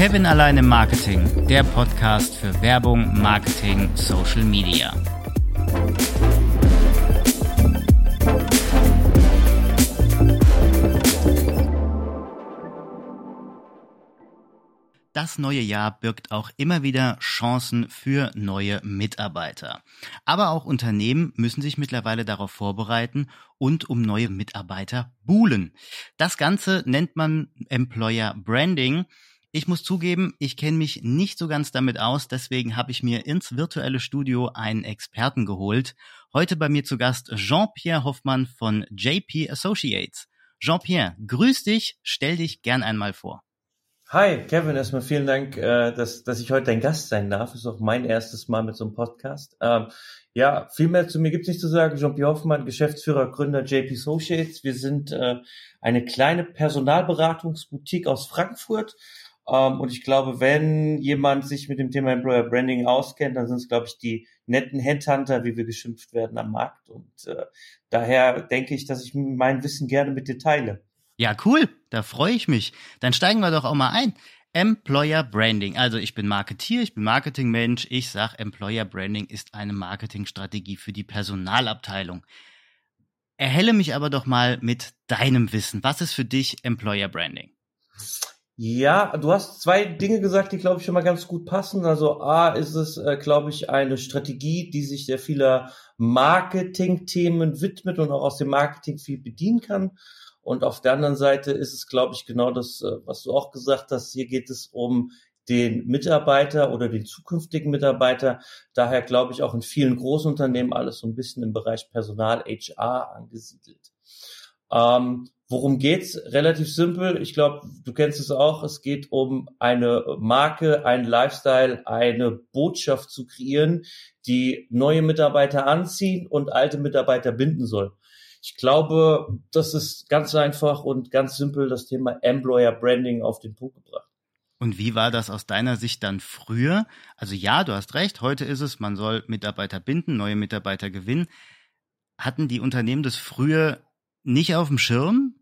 Kevin allein im Marketing, der Podcast für Werbung, Marketing, Social Media. Das neue Jahr birgt auch immer wieder Chancen für neue Mitarbeiter. Aber auch Unternehmen müssen sich mittlerweile darauf vorbereiten und um neue Mitarbeiter buhlen. Das Ganze nennt man Employer Branding. Ich muss zugeben, ich kenne mich nicht so ganz damit aus, deswegen habe ich mir ins virtuelle Studio einen Experten geholt. Heute bei mir zu Gast Jean-Pierre Hoffmann von JP Associates. Jean-Pierre, grüß dich, stell dich gern einmal vor. Hi, Kevin, erstmal vielen Dank, äh, dass, dass ich heute dein Gast sein darf. Ist auch mein erstes Mal mit so einem Podcast. Ähm, ja, viel mehr zu mir gibt's nicht zu sagen. Jean-Pierre Hoffmann, Geschäftsführer, Gründer JP Associates. Wir sind äh, eine kleine Personalberatungsboutique aus Frankfurt ähm, und ich glaube, wenn jemand sich mit dem Thema Employer Branding auskennt, dann sind es, glaube ich, die netten Headhunter, wie wir geschimpft werden am Markt. Und äh, daher denke ich, dass ich mein Wissen gerne mit dir teile. Ja, cool. Da freue ich mich. Dann steigen wir doch auch mal ein. Employer Branding. Also ich bin Marketier, ich bin Marketingmensch. Ich sag, Employer Branding ist eine Marketingstrategie für die Personalabteilung. Erhelle mich aber doch mal mit deinem Wissen. Was ist für dich Employer Branding? Ja, du hast zwei Dinge gesagt, die, glaube ich, schon mal ganz gut passen. Also A ist es, äh, glaube ich, eine Strategie, die sich sehr vieler Marketing-Themen widmet und auch aus dem Marketing viel bedienen kann. Und auf der anderen Seite ist es, glaube ich, genau das, äh, was du auch gesagt hast. Hier geht es um den Mitarbeiter oder den zukünftigen Mitarbeiter. Daher glaube ich auch in vielen Großunternehmen alles so ein bisschen im Bereich Personal, HR angesiedelt. Ähm, Worum geht's? Relativ simpel. Ich glaube, du kennst es auch. Es geht um eine Marke, ein Lifestyle, eine Botschaft zu kreieren, die neue Mitarbeiter anziehen und alte Mitarbeiter binden soll. Ich glaube, das ist ganz einfach und ganz simpel das Thema Employer Branding auf den Punkt gebracht. Und wie war das aus deiner Sicht dann früher? Also ja, du hast recht, heute ist es, man soll Mitarbeiter binden, neue Mitarbeiter gewinnen. Hatten die Unternehmen das früher nicht auf dem Schirm?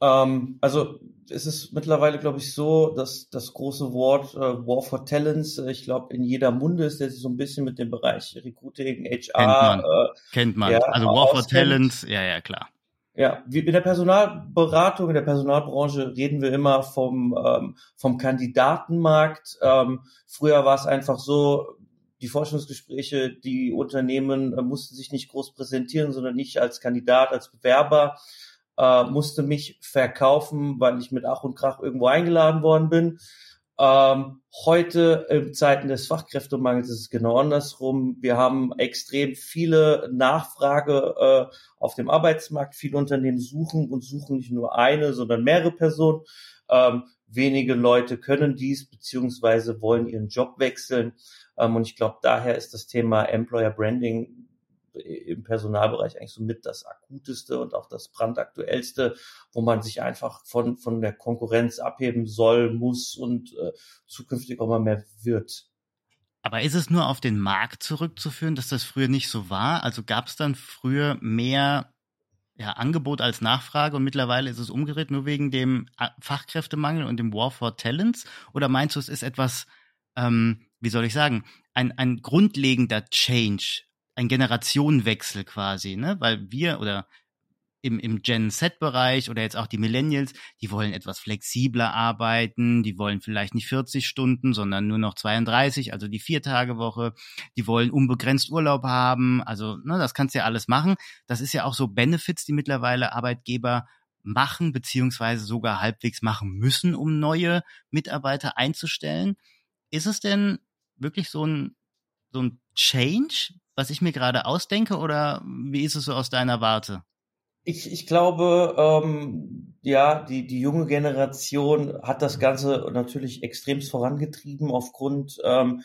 Ähm, also es ist mittlerweile, glaube ich, so, dass das große Wort äh, War for Talents, äh, ich glaube, in jeder Munde ist, der sich so ein bisschen mit dem Bereich Recruiting, HR kennt man. Äh, kennt man. Ja, also War for Talents, ja, ja, klar. Ja, in der Personalberatung, in der Personalbranche reden wir immer vom, ähm, vom Kandidatenmarkt. Ähm, früher war es einfach so, die Forschungsgespräche, die Unternehmen äh, mussten sich nicht groß präsentieren, sondern nicht als Kandidat, als Bewerber, äh, musste mich verkaufen, weil ich mit Ach und Krach irgendwo eingeladen worden bin. Ähm, heute in Zeiten des Fachkräftemangels ist es genau andersrum. Wir haben extrem viele Nachfrage äh, auf dem Arbeitsmarkt. Viele Unternehmen suchen und suchen nicht nur eine, sondern mehrere Personen. Ähm, wenige Leute können dies beziehungsweise wollen ihren Job wechseln. Ähm, und ich glaube, daher ist das Thema Employer Branding im Personalbereich eigentlich so mit das akuteste und auch das brandaktuellste, wo man sich einfach von, von der Konkurrenz abheben soll, muss und äh, zukünftig auch mal mehr wird. Aber ist es nur auf den Markt zurückzuführen, dass das früher nicht so war? Also gab es dann früher mehr ja, Angebot als Nachfrage und mittlerweile ist es umgedreht nur wegen dem äh, Fachkräftemangel und dem War for Talents? Oder meinst du, es ist etwas, ähm, wie soll ich sagen, ein, ein grundlegender Change ein Generationenwechsel quasi, ne? Weil wir oder im, im Gen Z-Bereich oder jetzt auch die Millennials, die wollen etwas flexibler arbeiten, die wollen vielleicht nicht 40 Stunden, sondern nur noch 32, also die Viertagewoche, die wollen unbegrenzt Urlaub haben, also ne, das kannst du ja alles machen. Das ist ja auch so Benefits, die mittlerweile Arbeitgeber machen, beziehungsweise sogar halbwegs machen müssen, um neue Mitarbeiter einzustellen. Ist es denn wirklich so ein, so ein Change, was ich mir gerade ausdenke, oder wie ist es so aus deiner Warte? Ich, ich glaube, ähm, ja, die, die junge Generation hat das Ganze natürlich extremst vorangetrieben aufgrund, ähm,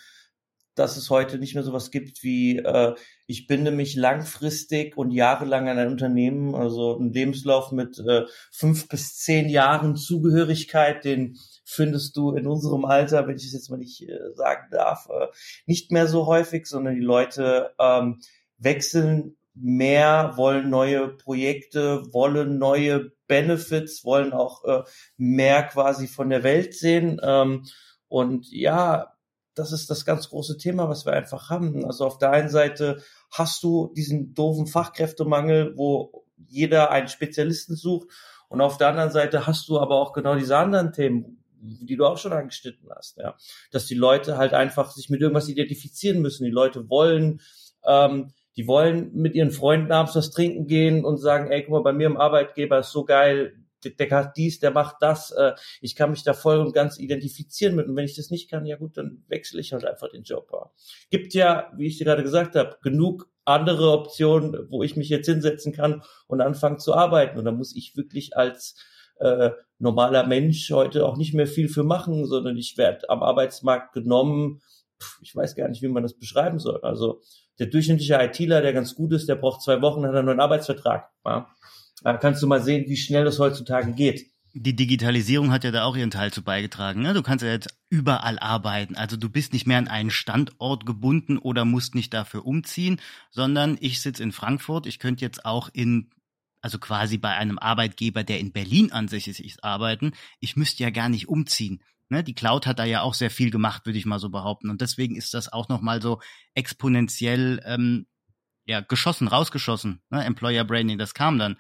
dass es heute nicht mehr sowas gibt wie äh, ich binde mich langfristig und jahrelang an ein Unternehmen, also ein Lebenslauf mit äh, fünf bis zehn Jahren Zugehörigkeit, den findest du in unserem Alter, wenn ich es jetzt mal nicht äh, sagen darf, äh, nicht mehr so häufig, sondern die Leute ähm, wechseln mehr, wollen neue Projekte, wollen neue Benefits, wollen auch äh, mehr quasi von der Welt sehen. Ähm, und ja, das ist das ganz große Thema, was wir einfach haben. Also auf der einen Seite hast du diesen doofen Fachkräftemangel, wo jeder einen Spezialisten sucht. Und auf der anderen Seite hast du aber auch genau diese anderen Themen, die du auch schon angeschnitten hast, ja. Dass die Leute halt einfach sich mit irgendwas identifizieren müssen. Die Leute wollen, ähm, die wollen mit ihren Freunden abends was trinken gehen und sagen, ey, guck mal, bei mir im Arbeitgeber ist so geil, der, hat dies, der macht das, äh, ich kann mich da voll und ganz identifizieren mit. Und wenn ich das nicht kann, ja gut, dann wechsle ich halt einfach den Job. Ja. Gibt ja, wie ich dir gerade gesagt habe, genug andere Optionen, wo ich mich jetzt hinsetzen kann und anfangen zu arbeiten. Und da muss ich wirklich als äh, normaler Mensch heute auch nicht mehr viel für machen, sondern ich werde am Arbeitsmarkt genommen. ich weiß gar nicht, wie man das beschreiben soll. Also der durchschnittliche ITler, der ganz gut ist, der braucht zwei Wochen, hat einen neuen Arbeitsvertrag. Ja. Da kannst du mal sehen, wie schnell es heutzutage geht. Die Digitalisierung hat ja da auch ihren Teil zu beigetragen. Ne? Du kannst ja jetzt überall arbeiten. Also du bist nicht mehr an einen Standort gebunden oder musst nicht dafür umziehen, sondern ich sitze in Frankfurt. Ich könnte jetzt auch in, also quasi bei einem Arbeitgeber, der in Berlin an sich ist, arbeiten. Ich müsste ja gar nicht umziehen. Ne? Die Cloud hat da ja auch sehr viel gemacht, würde ich mal so behaupten. Und deswegen ist das auch nochmal so exponentiell ähm, ja, geschossen, rausgeschossen. Ne? Employer Branding, das kam dann.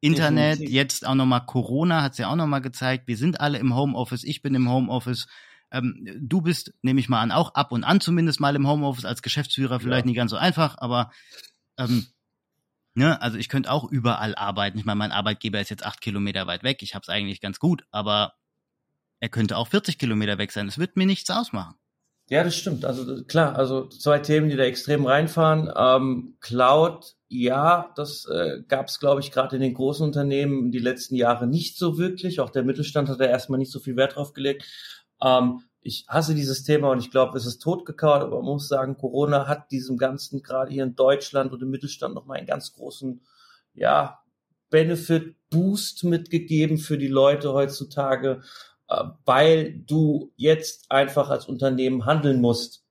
Internet, Definitiv. jetzt auch nochmal Corona hat es ja auch nochmal gezeigt. Wir sind alle im Homeoffice, ich bin im Homeoffice. Ähm, du bist, nehme ich mal an, auch ab und an zumindest mal im Homeoffice als Geschäftsführer, vielleicht ja. nicht ganz so einfach, aber ähm, ne, also ich könnte auch überall arbeiten. Ich meine, mein Arbeitgeber ist jetzt acht Kilometer weit weg, ich habe es eigentlich ganz gut, aber er könnte auch 40 Kilometer weg sein. Es wird mir nichts ausmachen. Ja, das stimmt. Also klar, also zwei Themen, die da extrem reinfahren. Ähm, Cloud, ja, das äh, gab es, glaube ich, gerade in den großen Unternehmen die letzten Jahre nicht so wirklich. Auch der Mittelstand hat da erstmal nicht so viel Wert drauf gelegt. Ähm, ich hasse dieses Thema und ich glaube, es ist totgekaut, aber man muss sagen, Corona hat diesem Ganzen gerade hier in Deutschland und im Mittelstand nochmal einen ganz großen, ja, Benefit-Boost mitgegeben für die Leute heutzutage. Äh, weil du jetzt einfach als Unternehmen handeln musst.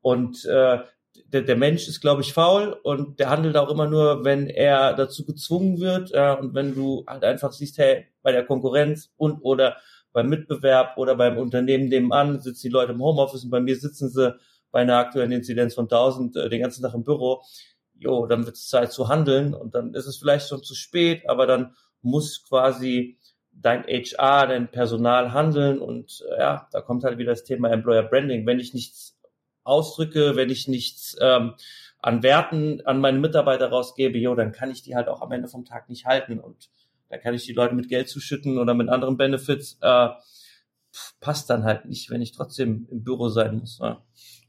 Und äh, der, der Mensch ist, glaube ich, faul und der handelt auch immer nur, wenn er dazu gezwungen wird. Äh, und wenn du halt einfach siehst, hey, bei der Konkurrenz und oder beim Mitbewerb oder beim Unternehmen nebenan sitzen die Leute im Homeoffice und bei mir sitzen sie bei einer aktuellen Inzidenz von 1000 äh, den ganzen Tag im Büro. Jo, dann wird es Zeit zu handeln und dann ist es vielleicht schon zu spät, aber dann muss quasi dein HR, dein Personal handeln und äh, ja, da kommt halt wieder das Thema Employer Branding. Wenn ich nichts ausdrücke, wenn ich nichts ähm, an Werten an meine Mitarbeiter rausgebe, jo, dann kann ich die halt auch am Ende vom Tag nicht halten und dann kann ich die Leute mit Geld zuschütten oder mit anderen Benefits. Äh, passt dann halt nicht, wenn ich trotzdem im Büro sein muss. Ja.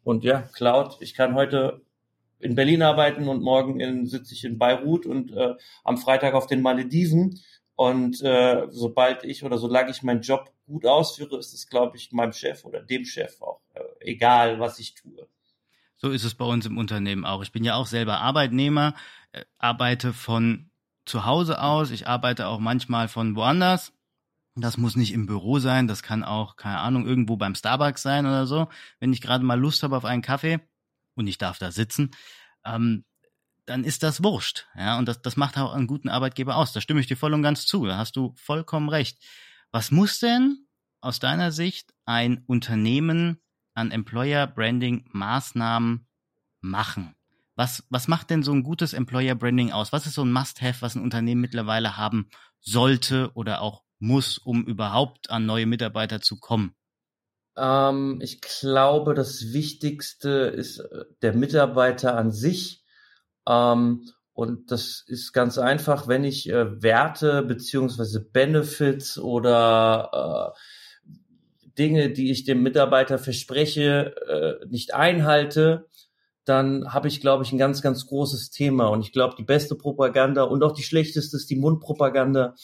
Und ja, Cloud, ich kann heute in Berlin arbeiten und morgen in, sitze ich in Beirut und äh, am Freitag auf den Malediven und äh, sobald ich oder solange ich meinen Job gut ausführe, ist es, glaube ich, meinem Chef oder dem Chef auch äh, egal, was ich tue. So ist es bei uns im Unternehmen auch. Ich bin ja auch selber Arbeitnehmer, äh, arbeite von zu Hause aus, ich arbeite auch manchmal von woanders. Das muss nicht im Büro sein, das kann auch, keine Ahnung, irgendwo beim Starbucks sein oder so, wenn ich gerade mal Lust habe auf einen Kaffee und ich darf da sitzen. Ähm, dann ist das wurscht. Ja, und das, das macht auch einen guten Arbeitgeber aus. Da stimme ich dir voll und ganz zu. Da hast du vollkommen recht. Was muss denn aus deiner Sicht ein Unternehmen an Employer Branding Maßnahmen machen? Was, was macht denn so ein gutes Employer Branding aus? Was ist so ein Must-Have, was ein Unternehmen mittlerweile haben sollte oder auch muss, um überhaupt an neue Mitarbeiter zu kommen? Ähm, ich glaube, das Wichtigste ist äh, der Mitarbeiter an sich ähm, und das ist ganz einfach, wenn ich äh, Werte beziehungsweise Benefits oder äh, Dinge, die ich dem Mitarbeiter verspreche, äh, nicht einhalte, dann habe ich, glaube ich, ein ganz, ganz großes Thema. Und ich glaube, die beste Propaganda und auch die schlechteste ist die Mundpropaganda.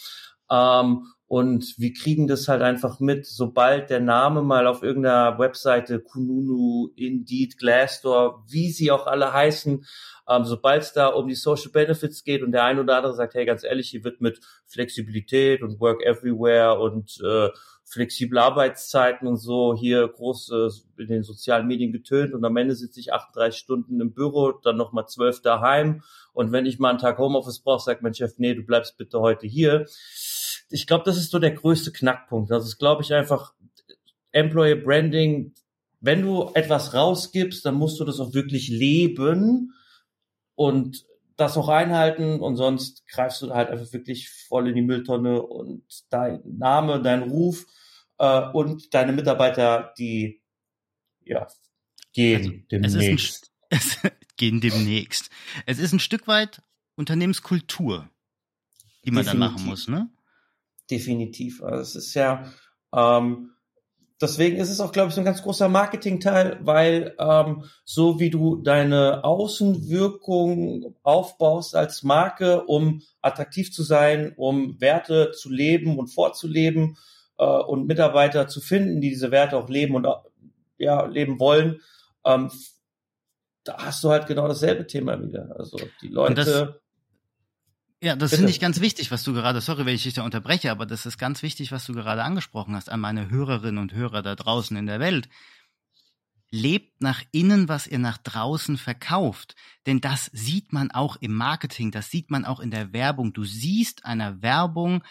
Ähm, und wir kriegen das halt einfach mit, sobald der Name mal auf irgendeiner Webseite, Kununu, Indeed, Glassdoor, wie sie auch alle heißen, ähm, sobald es da um die Social Benefits geht und der ein oder andere sagt, hey, ganz ehrlich, hier wird mit Flexibilität und Work Everywhere und äh, flexible Arbeitszeiten und so hier groß äh, in den sozialen Medien getönt und am Ende sitze ich 38 Stunden im Büro, dann nochmal zwölf daheim und wenn ich mal einen Tag Homeoffice brauche, sagt mein Chef, nee, du bleibst bitte heute hier ich glaube, das ist so der größte Knackpunkt. Das ist, glaube ich, einfach Employer Branding. Wenn du etwas rausgibst, dann musst du das auch wirklich leben und das auch einhalten und sonst greifst du halt einfach wirklich voll in die Mülltonne und dein Name, dein Ruf äh, und deine Mitarbeiter, die ja gehen also, demnächst. Es, ein, es gehen demnächst. Es ist ein Stück weit Unternehmenskultur, die man Definitiv. dann machen muss, ne? Definitiv. Also es ist ja ähm, deswegen ist es auch, glaube ich, so ein ganz großer Marketingteil, weil ähm, so wie du deine Außenwirkung aufbaust als Marke, um attraktiv zu sein, um Werte zu leben und vorzuleben äh, und Mitarbeiter zu finden, die diese Werte auch leben und ja leben wollen, ähm, da hast du halt genau dasselbe Thema wieder. Also die Leute ja, das finde ich ganz wichtig, was du gerade, sorry, wenn ich dich da unterbreche, aber das ist ganz wichtig, was du gerade angesprochen hast an meine Hörerinnen und Hörer da draußen in der Welt. Lebt nach innen, was ihr nach draußen verkauft. Denn das sieht man auch im Marketing, das sieht man auch in der Werbung. Du siehst einer Werbung,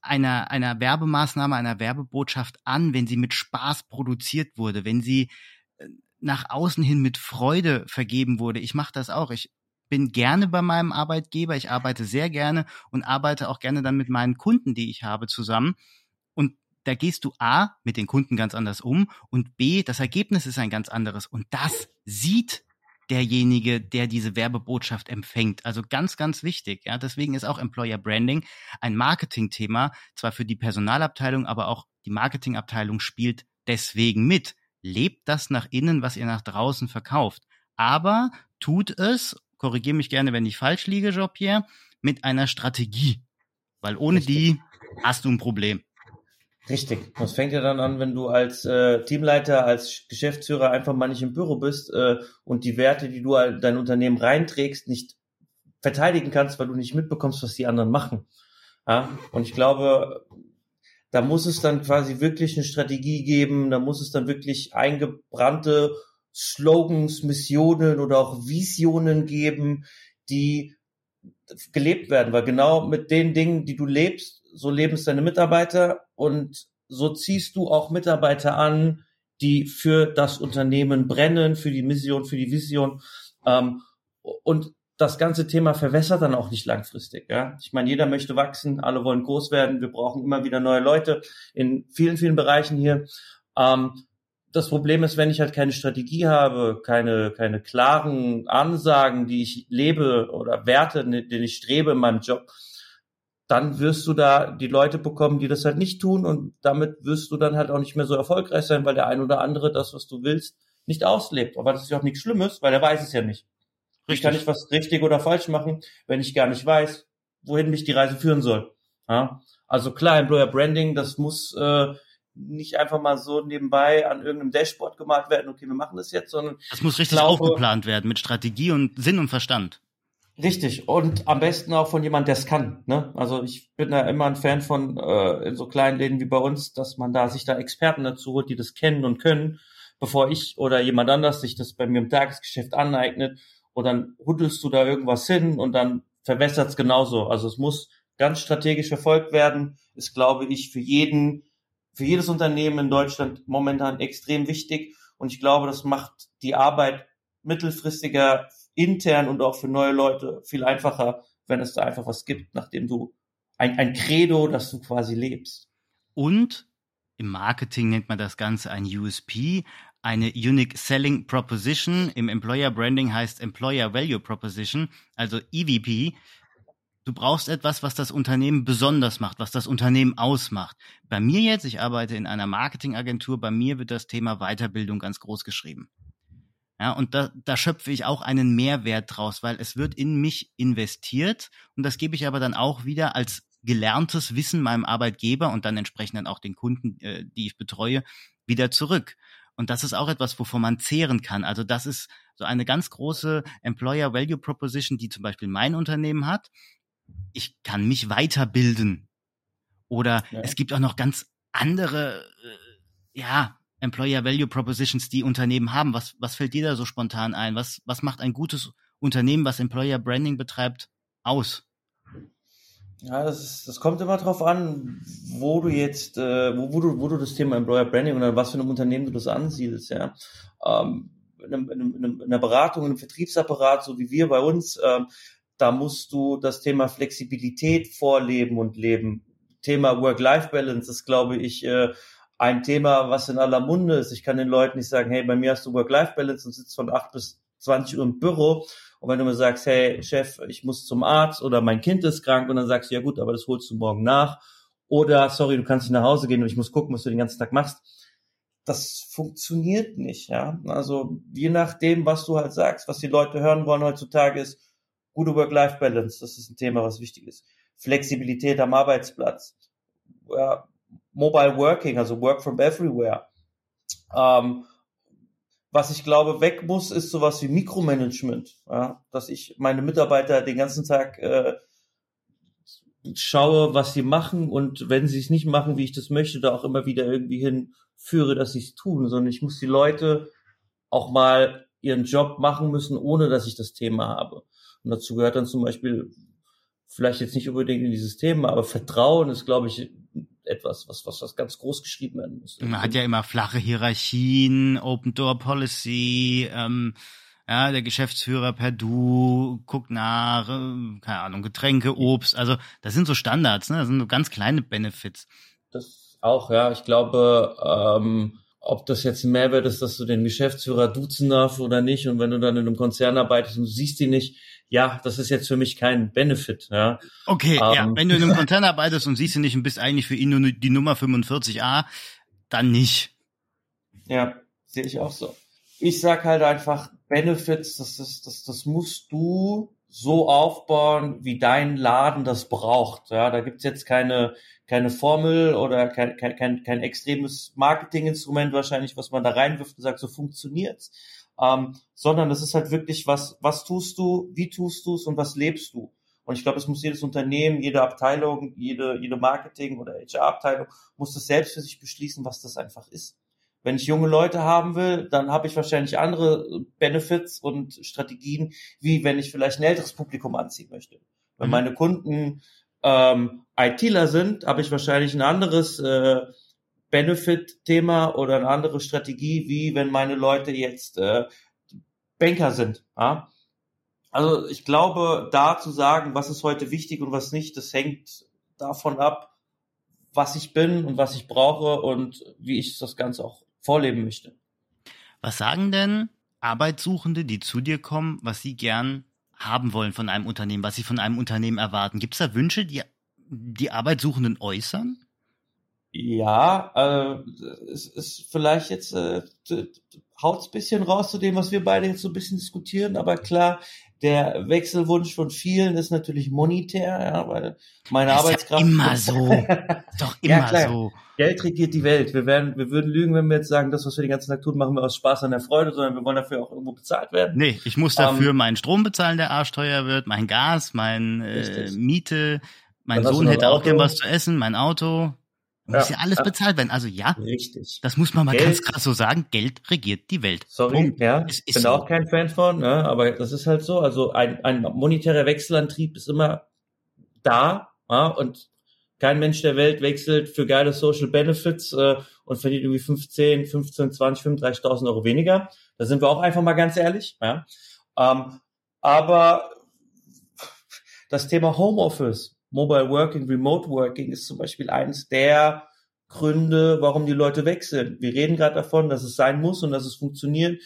einer, einer Werbemaßnahme, einer Werbebotschaft an, wenn sie mit Spaß produziert wurde, wenn sie äh, nach außen hin mit Freude vergeben wurde. Ich mache das auch. Ich bin gerne bei meinem Arbeitgeber, ich arbeite sehr gerne und arbeite auch gerne dann mit meinen Kunden, die ich habe, zusammen. Und da gehst du A, mit den Kunden ganz anders um und B, das Ergebnis ist ein ganz anderes. Und das sieht derjenige, der diese Werbebotschaft empfängt. Also ganz, ganz wichtig. Ja, deswegen ist auch Employer Branding ein Marketingthema, zwar für die Personalabteilung, aber auch die Marketingabteilung spielt deswegen mit. Lebt das nach innen, was ihr nach draußen verkauft. Aber tut es korrigiere mich gerne, wenn ich falsch liege, Jean-Pierre, mit einer Strategie. Weil ohne Richtig. die hast du ein Problem. Richtig. Das fängt ja dann an, wenn du als äh, Teamleiter, als Geschäftsführer einfach mal nicht im Büro bist äh, und die Werte, die du dein Unternehmen reinträgst, nicht verteidigen kannst, weil du nicht mitbekommst, was die anderen machen. Ja? Und ich glaube, da muss es dann quasi wirklich eine Strategie geben, da muss es dann wirklich eingebrannte Slogans, Missionen oder auch Visionen geben, die gelebt werden, weil genau mit den Dingen, die du lebst, so leben es deine Mitarbeiter und so ziehst du auch Mitarbeiter an, die für das Unternehmen brennen, für die Mission, für die Vision. Ähm, und das ganze Thema verwässert dann auch nicht langfristig. Ja? Ich meine, jeder möchte wachsen, alle wollen groß werden, wir brauchen immer wieder neue Leute in vielen, vielen Bereichen hier. Ähm, das Problem ist, wenn ich halt keine Strategie habe, keine, keine klaren Ansagen, die ich lebe oder Werte, ne, denen ich strebe in meinem Job, dann wirst du da die Leute bekommen, die das halt nicht tun und damit wirst du dann halt auch nicht mehr so erfolgreich sein, weil der ein oder andere das, was du willst, nicht auslebt. Aber das ist ja auch nichts Schlimmes, weil er weiß es ja nicht. Richtig. Ich kann nicht was richtig oder falsch machen, wenn ich gar nicht weiß, wohin mich die Reise führen soll. Ja? Also klar, Employer Branding, das muss äh, nicht einfach mal so nebenbei an irgendeinem Dashboard gemalt werden, okay, wir machen das jetzt, sondern. Das muss richtig glaube, aufgeplant werden mit Strategie und Sinn und Verstand. Richtig. Und am besten auch von jemand, der es kann. Ne? Also ich bin da immer ein Fan von äh, in so kleinen Läden wie bei uns, dass man da sich da Experten dazu holt, die das kennen und können, bevor ich oder jemand anders sich das bei mir im Tagesgeschäft aneignet. Und dann huddelst du da irgendwas hin und dann verwässert es genauso. Also es muss ganz strategisch verfolgt werden, ist, glaube ich, für jeden für jedes Unternehmen in Deutschland momentan extrem wichtig. Und ich glaube, das macht die Arbeit mittelfristiger intern und auch für neue Leute viel einfacher, wenn es da einfach was gibt, nachdem du ein, ein Credo, das du quasi lebst. Und im Marketing nennt man das Ganze ein USP, eine Unique Selling Proposition. Im Employer Branding heißt Employer Value Proposition, also EVP. Du brauchst etwas, was das Unternehmen besonders macht, was das Unternehmen ausmacht. Bei mir jetzt, ich arbeite in einer Marketingagentur, bei mir wird das Thema Weiterbildung ganz groß geschrieben. Ja, und da, da schöpfe ich auch einen Mehrwert draus, weil es wird in mich investiert und das gebe ich aber dann auch wieder als gelerntes Wissen meinem Arbeitgeber und dann entsprechend dann auch den Kunden, äh, die ich betreue, wieder zurück. Und das ist auch etwas, wovon man zehren kann. Also das ist so eine ganz große Employer Value Proposition, die zum Beispiel mein Unternehmen hat ich kann mich weiterbilden. Oder ja. es gibt auch noch ganz andere, äh, ja, Employer Value Propositions, die Unternehmen haben. Was, was fällt dir da so spontan ein? Was, was macht ein gutes Unternehmen, was Employer Branding betreibt, aus? Ja, das, ist, das kommt immer drauf an, wo du jetzt, äh, wo, wo, du, wo du das Thema Employer Branding oder was für einem Unternehmen du das ansiedelst, ja. Ähm, in, einem, in, einem, in einer Beratung, in einem Vertriebsapparat, so wie wir bei uns, ähm, da musst du das Thema Flexibilität vorleben und leben. Thema Work-Life-Balance ist, glaube ich, äh, ein Thema, was in aller Munde ist. Ich kann den Leuten nicht sagen, hey, bei mir hast du Work-Life-Balance und sitzt von acht bis 20 Uhr im Büro, und wenn du mir sagst, hey Chef, ich muss zum Arzt oder mein Kind ist krank und dann sagst du, ja gut, aber das holst du morgen nach. Oder sorry, du kannst nicht nach Hause gehen und ich muss gucken, was du den ganzen Tag machst. Das funktioniert nicht, ja. Also je nachdem, was du halt sagst, was die Leute hören wollen heutzutage ist gute Work-Life-Balance. Das ist ein Thema, was wichtig ist. Flexibilität am Arbeitsplatz. Ja, Mobile Working, also Work from Everywhere. Ähm, was ich glaube, weg muss, ist sowas wie Mikromanagement. Ja? Dass ich meine Mitarbeiter den ganzen Tag äh, schaue, was sie machen und wenn sie es nicht machen, wie ich das möchte, da auch immer wieder irgendwie hinführe, dass sie es tun, sondern ich muss die Leute auch mal ihren Job machen müssen, ohne dass ich das Thema habe. Und dazu gehört dann zum Beispiel, vielleicht jetzt nicht unbedingt in dieses Thema, aber Vertrauen ist, glaube ich, etwas, was, was, was ganz groß geschrieben werden muss. Man hat ja immer flache Hierarchien, Open Door Policy, ähm, ja, der Geschäftsführer per Du guckt nach, äh, keine Ahnung, Getränke, Obst, also das sind so Standards, ne? Das sind so ganz kleine Benefits. Das auch, ja. Ich glaube, ähm, ob das jetzt ein Mehrwert ist, dass du den Geschäftsführer duzen darfst oder nicht, und wenn du dann in einem Konzern arbeitest und du siehst ihn nicht, ja, das ist jetzt für mich kein Benefit. Ja. Okay, ähm, ja, wenn du in einem Konzern arbeitest und siehst ihn nicht und bist eigentlich für ihn nur die Nummer 45a, dann nicht. Ja, sehe ich auch so. Ich sag halt einfach, Benefits, das, das, das, das musst du so aufbauen, wie dein Laden das braucht. Ja, da gibt's jetzt keine, keine Formel oder kein, kein, kein, kein extremes Marketinginstrument wahrscheinlich, was man da reinwirft und sagt, so funktioniert's ähm, sondern das ist halt wirklich, was, was tust du, wie tust du es und was lebst du. Und ich glaube, es muss jedes Unternehmen, jede Abteilung, jede, jede Marketing- oder HR-Abteilung muss das selbst für sich beschließen, was das einfach ist. Wenn ich junge Leute haben will, dann habe ich wahrscheinlich andere Benefits und Strategien, wie wenn ich vielleicht ein älteres Publikum anziehen möchte. Wenn mhm. meine Kunden ähm, ITler sind, habe ich wahrscheinlich ein anderes äh, Benefit-Thema oder eine andere Strategie, wie wenn meine Leute jetzt äh, Banker sind. Ja? Also ich glaube, da zu sagen, was ist heute wichtig und was nicht, das hängt davon ab, was ich bin und was ich brauche und wie ich das Ganze auch vorleben möchte. Was sagen denn Arbeitssuchende, die zu dir kommen, was sie gern haben wollen von einem Unternehmen, was sie von einem Unternehmen erwarten? Gibt es da Wünsche, die die Arbeitssuchenden äußern? Ja, äh, es ist vielleicht jetzt äh, haut's bisschen raus zu dem, was wir beide jetzt so ein bisschen diskutieren, aber klar, der Wechselwunsch von vielen ist natürlich monetär, ja, weil meine das Arbeitskraft ist ja immer so, doch immer ja, klar. so. Geld regiert die Welt. Wir werden, wir würden lügen, wenn wir jetzt sagen, das, was wir den ganzen Tag tun, machen wir aus Spaß an der Freude, sondern wir wollen dafür auch irgendwo bezahlt werden. Nee, ich muss dafür ähm, meinen Strom bezahlen, der arschteuer wird, mein Gas, mein äh, Miete, mein Sohn hätte auch gern was zu essen, mein Auto. Muss ja, ja alles ja. bezahlt werden. Also ja, richtig. Das muss man mal Geld, ganz krass so sagen. Geld regiert die Welt. Sorry, Punkt. ja, ich bin so. auch kein Fan von, ne, aber das ist halt so. Also ein, ein monetärer Wechselantrieb ist immer da ja, und kein Mensch der Welt wechselt für geile Social Benefits äh, und verdient irgendwie 15, 15, 20, 35.000 Euro weniger. Da sind wir auch einfach mal ganz ehrlich. Ja. Ähm, aber das Thema Homeoffice Mobile Working, Remote Working ist zum Beispiel eines der Gründe, warum die Leute wechseln. Wir reden gerade davon, dass es sein muss und dass es funktioniert.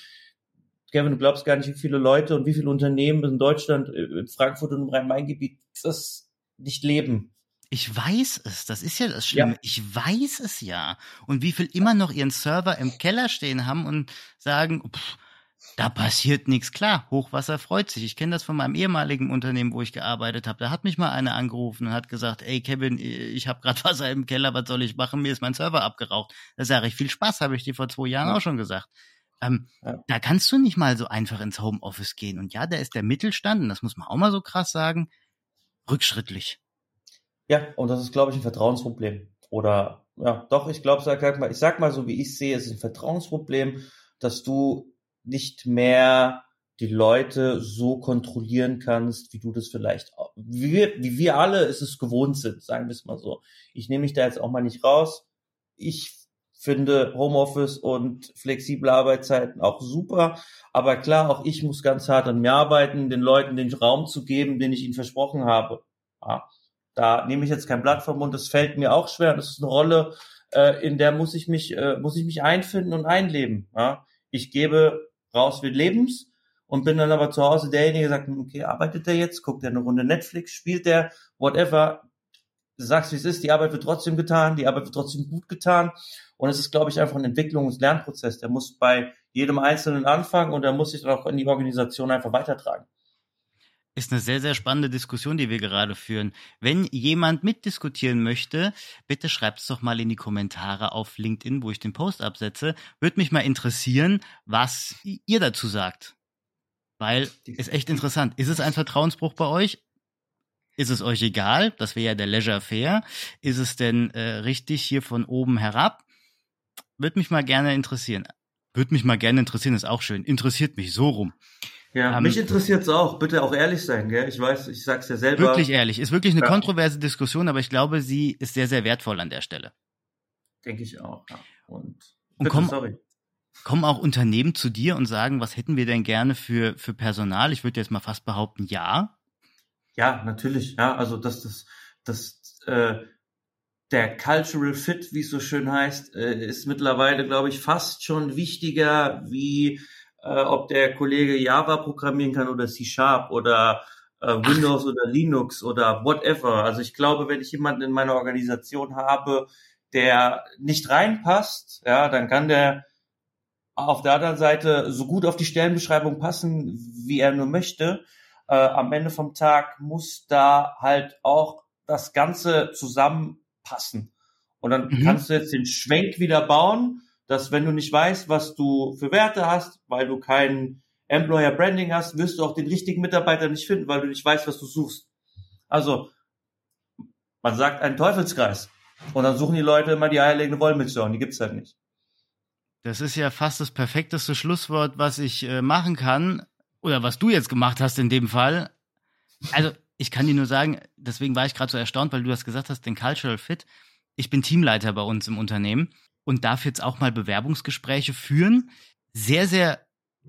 Kevin, du glaubst gar nicht, wie viele Leute und wie viele Unternehmen in Deutschland, äh, in Frankfurt und im Rhein-Main-Gebiet das nicht leben. Ich weiß es, das ist ja das Schlimme. Ja. Ich weiß es ja. Und wie viel immer noch ihren Server im Keller stehen haben und sagen, pff, da passiert nichts. Klar, Hochwasser freut sich. Ich kenne das von meinem ehemaligen Unternehmen, wo ich gearbeitet habe. Da hat mich mal einer angerufen und hat gesagt, ey Kevin, ich habe gerade Wasser im Keller, was soll ich machen? Mir ist mein Server abgeraucht. Da sage ich, viel Spaß, habe ich dir vor zwei Jahren ja. auch schon gesagt. Ähm, ja. Da kannst du nicht mal so einfach ins Homeoffice gehen. Und ja, da ist der Mittelstand, und das muss man auch mal so krass sagen, rückschrittlich. Ja, und das ist, glaube ich, ein Vertrauensproblem. Oder ja, doch, ich glaube, sag mal, ich sag mal so, wie ich sehe, es ist ein Vertrauensproblem, dass du nicht mehr die Leute so kontrollieren kannst, wie du das vielleicht wie wir, wie wir alle es ist gewohnt sind, sagen wir es mal so. Ich nehme mich da jetzt auch mal nicht raus. Ich finde Homeoffice und flexible Arbeitszeiten auch super. Aber klar, auch ich muss ganz hart an mir arbeiten, den Leuten den Raum zu geben, den ich ihnen versprochen habe. Ja, da nehme ich jetzt kein Blatt vom Mund. Das fällt mir auch schwer. Das ist eine Rolle, äh, in der muss ich mich, äh, muss ich mich einfinden und einleben. Ja? Ich gebe raus wie Lebens und bin dann aber zu Hause derjenige, der sagt, okay, arbeitet der jetzt, guckt er eine Runde Netflix, spielt der, whatever. Sagst, wie es ist, die Arbeit wird trotzdem getan, die Arbeit wird trotzdem gut getan. Und es ist, glaube ich, einfach ein Entwicklungs- und Lernprozess. Der muss bei jedem Einzelnen anfangen und der muss sich dann auch in die Organisation einfach weitertragen. Ist eine sehr, sehr spannende Diskussion, die wir gerade führen. Wenn jemand mitdiskutieren möchte, bitte schreibt es doch mal in die Kommentare auf LinkedIn, wo ich den Post absetze. Würde mich mal interessieren, was ihr dazu sagt. Weil, ist echt interessant. Ist es ein Vertrauensbruch bei euch? Ist es euch egal? Das wäre ja der Leisure Fair. Ist es denn äh, richtig hier von oben herab? Würde mich mal gerne interessieren. Würde mich mal gerne interessieren, ist auch schön. Interessiert mich so rum. Ja, ähm, mich interessiert's auch. Bitte auch ehrlich sein, gell? Ich weiß, ich sag's ja selber. Wirklich ehrlich. Ist wirklich eine ja. kontroverse Diskussion, aber ich glaube, sie ist sehr, sehr wertvoll an der Stelle. Denke ich auch. Ja. Und, und bitte, komm, sorry. kommen auch Unternehmen zu dir und sagen, was hätten wir denn gerne für, für Personal? Ich würde jetzt mal fast behaupten, ja. Ja, natürlich. Ja, also das, das, das, äh, der Cultural Fit, wie es so schön heißt, äh, ist mittlerweile, glaube ich, fast schon wichtiger, wie äh, ob der Kollege Java programmieren kann oder C Sharp oder äh, Windows Ach. oder Linux oder whatever. Also ich glaube, wenn ich jemanden in meiner Organisation habe, der nicht reinpasst, ja, dann kann der auf der anderen Seite so gut auf die Stellenbeschreibung passen, wie er nur möchte. Äh, am Ende vom Tag muss da halt auch das Ganze zusammen passen. Und dann mhm. kannst du jetzt den Schwenk wieder bauen, dass wenn du nicht weißt, was du für Werte hast, weil du kein Employer Branding hast, wirst du auch den richtigen Mitarbeiter nicht finden, weil du nicht weißt, was du suchst. Also, man sagt einen Teufelskreis. Und dann suchen die Leute immer die eierlegende Wollmilchsau und die gibt's halt nicht. Das ist ja fast das perfekteste Schlusswort, was ich äh, machen kann. Oder was du jetzt gemacht hast in dem Fall. Also, ich kann dir nur sagen, deswegen war ich gerade so erstaunt, weil du das gesagt hast, den Cultural Fit. Ich bin Teamleiter bei uns im Unternehmen und darf jetzt auch mal Bewerbungsgespräche führen. Sehr, sehr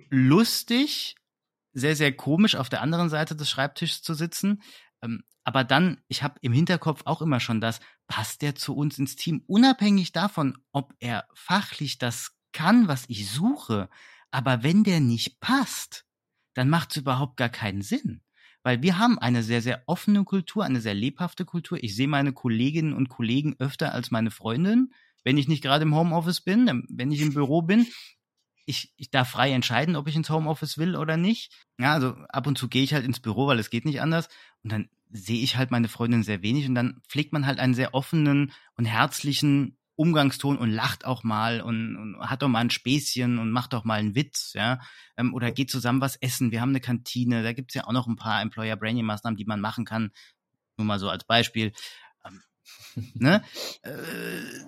lustig, sehr, sehr komisch auf der anderen Seite des Schreibtischs zu sitzen. Ähm, aber dann, ich habe im Hinterkopf auch immer schon das, passt der zu uns ins Team, unabhängig davon, ob er fachlich das kann, was ich suche. Aber wenn der nicht passt, dann macht es überhaupt gar keinen Sinn. Weil wir haben eine sehr, sehr offene Kultur, eine sehr lebhafte Kultur. Ich sehe meine Kolleginnen und Kollegen öfter als meine Freundin, wenn ich nicht gerade im Homeoffice bin, wenn ich im Büro bin. Ich, ich darf frei entscheiden, ob ich ins Homeoffice will oder nicht. Ja, also ab und zu gehe ich halt ins Büro, weil es geht nicht anders. Und dann sehe ich halt meine Freundin sehr wenig und dann pflegt man halt einen sehr offenen und herzlichen Umgangston und lacht auch mal und, und hat doch mal ein Späßchen und macht doch mal einen Witz, ja, ähm, oder geht zusammen was essen. Wir haben eine Kantine, da gibt's ja auch noch ein paar Employer Branding Maßnahmen, die man machen kann. Nur mal so als Beispiel. Ähm, ne? Äh,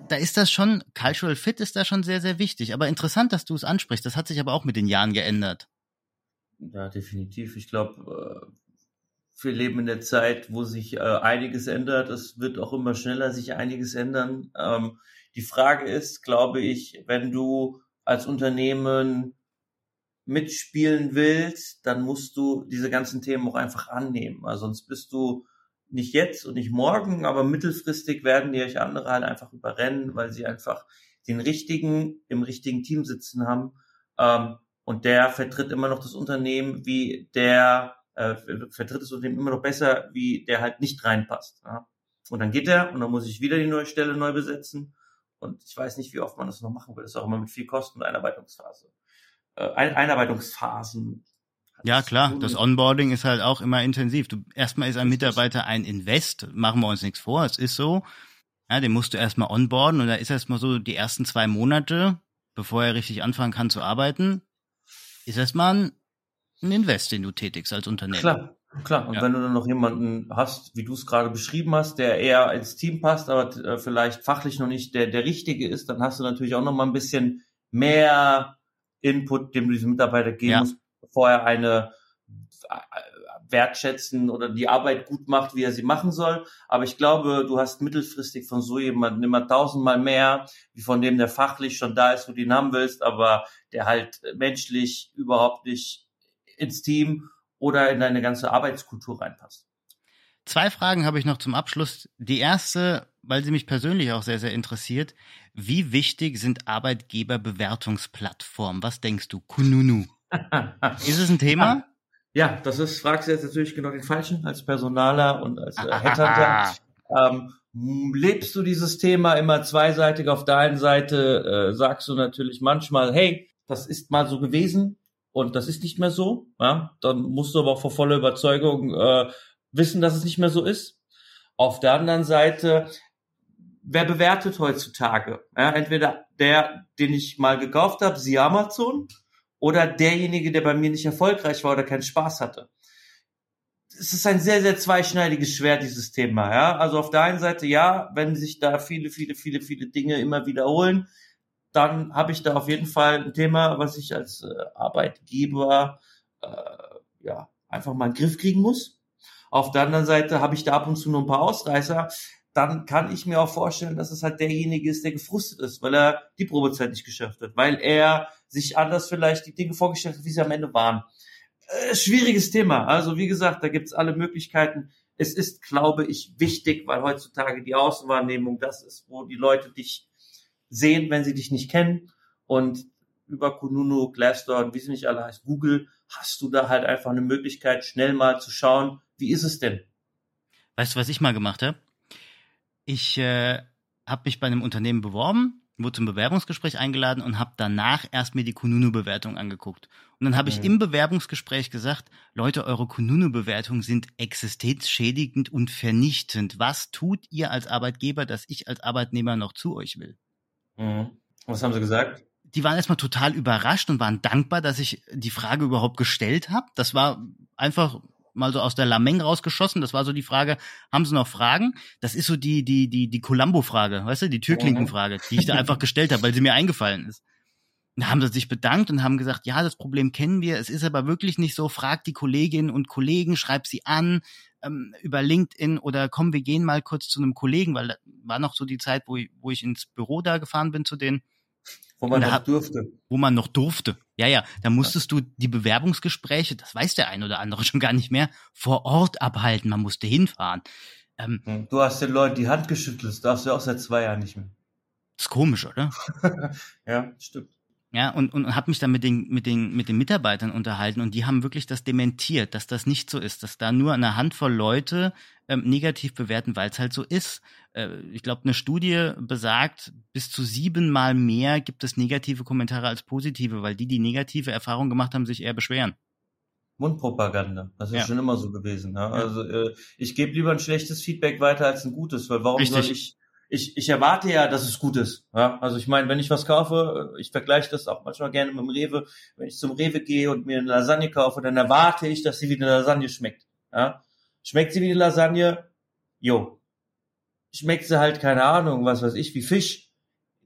da ist das schon, Cultural Fit ist da schon sehr, sehr wichtig. Aber interessant, dass du es ansprichst. Das hat sich aber auch mit den Jahren geändert. Ja, definitiv. Ich glaube, äh, wir leben in der Zeit, wo sich äh, einiges ändert. Es wird auch immer schneller sich einiges ändern. Ähm, die Frage ist, glaube ich, wenn du als Unternehmen mitspielen willst, dann musst du diese ganzen Themen auch einfach annehmen. Also sonst bist du nicht jetzt und nicht morgen, aber mittelfristig werden die euch andere halt einfach überrennen, weil sie einfach den richtigen im richtigen Team sitzen haben. Ähm, und der vertritt immer noch das Unternehmen, wie der äh, vertritt das Unternehmen immer noch besser, wie der halt nicht reinpasst. Ja? Und dann geht er und dann muss ich wieder die neue Stelle neu besetzen. Und ich weiß nicht, wie oft man das noch machen will. Das ist auch immer mit viel Kosten und Einarbeitungsphase. Äh, Einarbeitungsphasen. Ja, klar. Das Onboarding ist halt auch immer intensiv. Du, erstmal ist ein Mitarbeiter ein Invest. Machen wir uns nichts vor. Es ist so. Ja, den musst du erstmal onboarden und da ist erstmal so die ersten zwei Monate, bevor er richtig anfangen kann zu arbeiten, ist erstmal ein, ein Invest, den du tätigst als Unternehmen. Klar. Klar, und ja. wenn du dann noch jemanden hast, wie du es gerade beschrieben hast, der eher ins Team passt, aber äh, vielleicht fachlich noch nicht der, der Richtige ist, dann hast du natürlich auch noch mal ein bisschen mehr Input, dem du diesem Mitarbeiter geben ja. musst, bevor er eine wertschätzen oder die Arbeit gut macht, wie er sie machen soll. Aber ich glaube, du hast mittelfristig von so jemandem immer tausendmal mehr, wie von dem, der fachlich schon da ist, wo du ihn haben willst, aber der halt menschlich überhaupt nicht ins Team oder in deine ganze Arbeitskultur reinpasst. Zwei Fragen habe ich noch zum Abschluss. Die erste, weil sie mich persönlich auch sehr, sehr interessiert. Wie wichtig sind Arbeitgeberbewertungsplattformen? Was denkst du? Kununu. ist es ein Thema? Ja, das ist, fragst du jetzt natürlich genau den Falschen als Personaler und als äh, Headhunter. ähm, lebst du dieses Thema immer zweiseitig? Auf der einen Seite äh, sagst du natürlich manchmal, hey, das ist mal so gewesen und das ist nicht mehr so. Ja? Dann musst du aber auch vor voller Überzeugung äh, wissen, dass es nicht mehr so ist. Auf der anderen Seite, wer bewertet heutzutage? Ja, entweder der, den ich mal gekauft habe, sie Amazon, oder derjenige, der bei mir nicht erfolgreich war oder keinen Spaß hatte. Es ist ein sehr, sehr zweischneidiges Schwert, dieses Thema. Ja? Also auf der einen Seite, ja, wenn sich da viele, viele, viele, viele Dinge immer wiederholen, dann habe ich da auf jeden Fall ein Thema, was ich als äh, Arbeitgeber äh, ja einfach mal in den Griff kriegen muss. Auf der anderen Seite habe ich da ab und zu nur ein paar Ausreißer. Dann kann ich mir auch vorstellen, dass es halt derjenige ist, der gefrustet ist, weil er die Probezeit nicht geschafft hat, weil er sich anders vielleicht die Dinge vorgestellt hat, wie sie am Ende waren. Äh, schwieriges Thema. Also wie gesagt, da gibt's alle Möglichkeiten. Es ist, glaube ich, wichtig, weil heutzutage die Außenwahrnehmung das ist, wo die Leute dich sehen, wenn sie dich nicht kennen. Und über Kununu, Glassdoor und wie sie nicht alle heißt, Google, hast du da halt einfach eine Möglichkeit, schnell mal zu schauen, wie ist es denn? Weißt du, was ich mal gemacht habe? Ich äh, habe mich bei einem Unternehmen beworben, wurde zum Bewerbungsgespräch eingeladen und habe danach erst mir die Kununu-Bewertung angeguckt. Und dann habe ich mhm. im Bewerbungsgespräch gesagt, Leute, eure Kununu-Bewertungen sind existenzschädigend und vernichtend. Was tut ihr als Arbeitgeber, dass ich als Arbeitnehmer noch zu euch will? Mhm. Was haben sie gesagt? Die waren erstmal total überrascht und waren dankbar, dass ich die Frage überhaupt gestellt habe. Das war einfach mal so aus der Lameng rausgeschossen. Das war so die Frage, haben Sie noch Fragen? Das ist so die, die, die, die Columbo-Frage, weißt du, die Türklinkenfrage, die ich da einfach gestellt habe, weil sie mir eingefallen ist. Da haben sie sich bedankt und haben gesagt, ja, das Problem kennen wir, es ist aber wirklich nicht so, frag die Kolleginnen und Kollegen, schreib sie an, ähm, über LinkedIn oder komm, wir gehen mal kurz zu einem Kollegen, weil war noch so die Zeit, wo ich, wo ich ins Büro da gefahren bin zu denen. Wo man noch durfte. Wo man noch durfte. Ja, ja. Da musstest du die Bewerbungsgespräche, das weiß der ein oder andere schon gar nicht mehr, vor Ort abhalten. Man musste hinfahren. Ähm, hm, du hast den Leuten die Hand geschüttelt, das darfst du auch seit zwei Jahren nicht mehr. Ist komisch, oder? ja, stimmt. Ja, und, und habe mich dann mit den, mit, den, mit den Mitarbeitern unterhalten und die haben wirklich das dementiert, dass das nicht so ist, dass da nur eine Handvoll Leute ähm, negativ bewerten, weil es halt so ist. Äh, ich glaube, eine Studie besagt, bis zu siebenmal mehr gibt es negative Kommentare als positive, weil die, die negative Erfahrungen gemacht haben, sich eher beschweren. Mundpropaganda. Das ist ja. schon immer so gewesen. Ne? Ja. Also äh, ich gebe lieber ein schlechtes Feedback weiter als ein gutes, weil warum Richtig. soll ich ich, ich erwarte ja, dass es gut ist. Ja? Also ich meine, wenn ich was kaufe, ich vergleiche das auch manchmal gerne mit dem Rewe, wenn ich zum Rewe gehe und mir eine Lasagne kaufe, dann erwarte ich, dass sie wie eine Lasagne schmeckt. Ja? Schmeckt sie wie eine Lasagne? Jo. Schmeckt sie halt, keine Ahnung, was weiß ich, wie Fisch,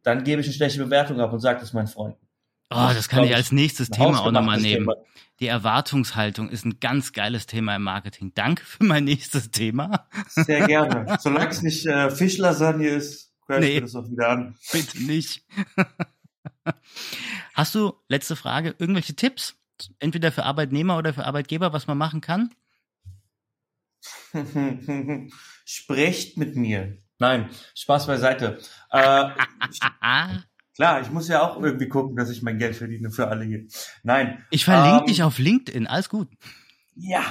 dann gebe ich eine schlechte Bewertung ab und sage das meinen Freunden. Oh, das kann ich als nächstes Thema auch nochmal nehmen. Thema. Die Erwartungshaltung ist ein ganz geiles Thema im Marketing. Danke für mein nächstes Thema. Sehr gerne. Solange es nicht äh, Fischlasagne ist, höre ich nee, mir das auch wieder an. Bitte nicht. Hast du, letzte Frage, irgendwelche Tipps? Entweder für Arbeitnehmer oder für Arbeitgeber, was man machen kann? Sprecht mit mir. Nein, Spaß beiseite. Äh, Klar, ich muss ja auch irgendwie gucken, dass ich mein Geld verdiene für alle hier. Nein. Ich verlinke ähm, dich auf LinkedIn, alles gut. Ja,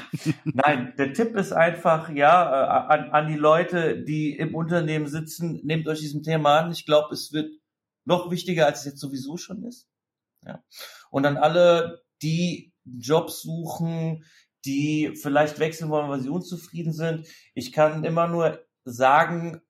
nein, der Tipp ist einfach, ja, äh, an, an die Leute, die im Unternehmen sitzen, nehmt euch diesem Thema an. Ich glaube, es wird noch wichtiger, als es jetzt sowieso schon ist. Ja. Und an alle, die Jobs suchen, die vielleicht wechseln wollen, weil sie unzufrieden sind. Ich kann immer nur sagen,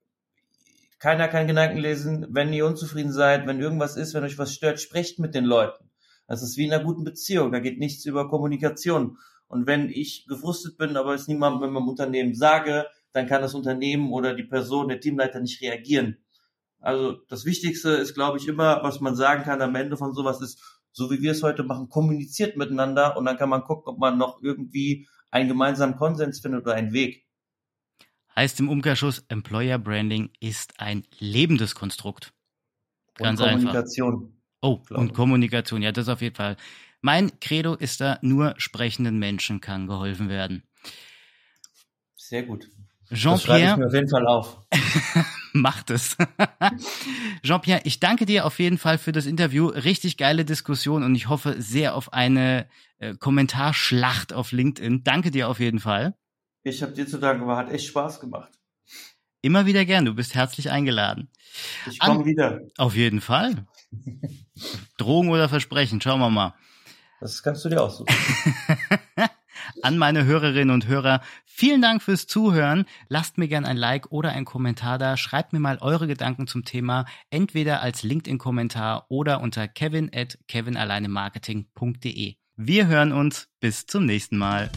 keiner kann Gedanken lesen. Wenn ihr unzufrieden seid, wenn irgendwas ist, wenn euch was stört, sprecht mit den Leuten. Das ist wie in einer guten Beziehung. Da geht nichts über Kommunikation. Und wenn ich gefrustet bin, aber es niemandem in meinem Unternehmen sage, dann kann das Unternehmen oder die Person, der Teamleiter nicht reagieren. Also das Wichtigste ist, glaube ich, immer, was man sagen kann am Ende von sowas ist, so wie wir es heute machen, kommuniziert miteinander und dann kann man gucken, ob man noch irgendwie einen gemeinsamen Konsens findet oder einen Weg. Heißt im Umkehrschluss, Employer Branding ist ein lebendes Konstrukt. Ganz und Kommunikation. Einfach. Oh, und Kommunikation, ja, das auf jeden Fall. Mein Credo ist da, nur sprechenden Menschen kann geholfen werden. Sehr gut. Jean-Pierre. ich mir auf jeden Fall auf. Macht es. Jean-Pierre, ich danke dir auf jeden Fall für das Interview. Richtig geile Diskussion und ich hoffe sehr auf eine äh, Kommentarschlacht auf LinkedIn. Danke dir auf jeden Fall. Ich habe dir zu danken, aber hat echt Spaß gemacht. Immer wieder gern, du bist herzlich eingeladen. Ich komme wieder. Auf jeden Fall. Drogen oder Versprechen, schauen wir mal. Das kannst du dir aussuchen. An meine Hörerinnen und Hörer, vielen Dank fürs Zuhören. Lasst mir gern ein Like oder ein Kommentar da. Schreibt mir mal eure Gedanken zum Thema, entweder als LinkedIn-Kommentar oder unter kevin at kevinalleinemarketing.de. Wir hören uns. Bis zum nächsten Mal.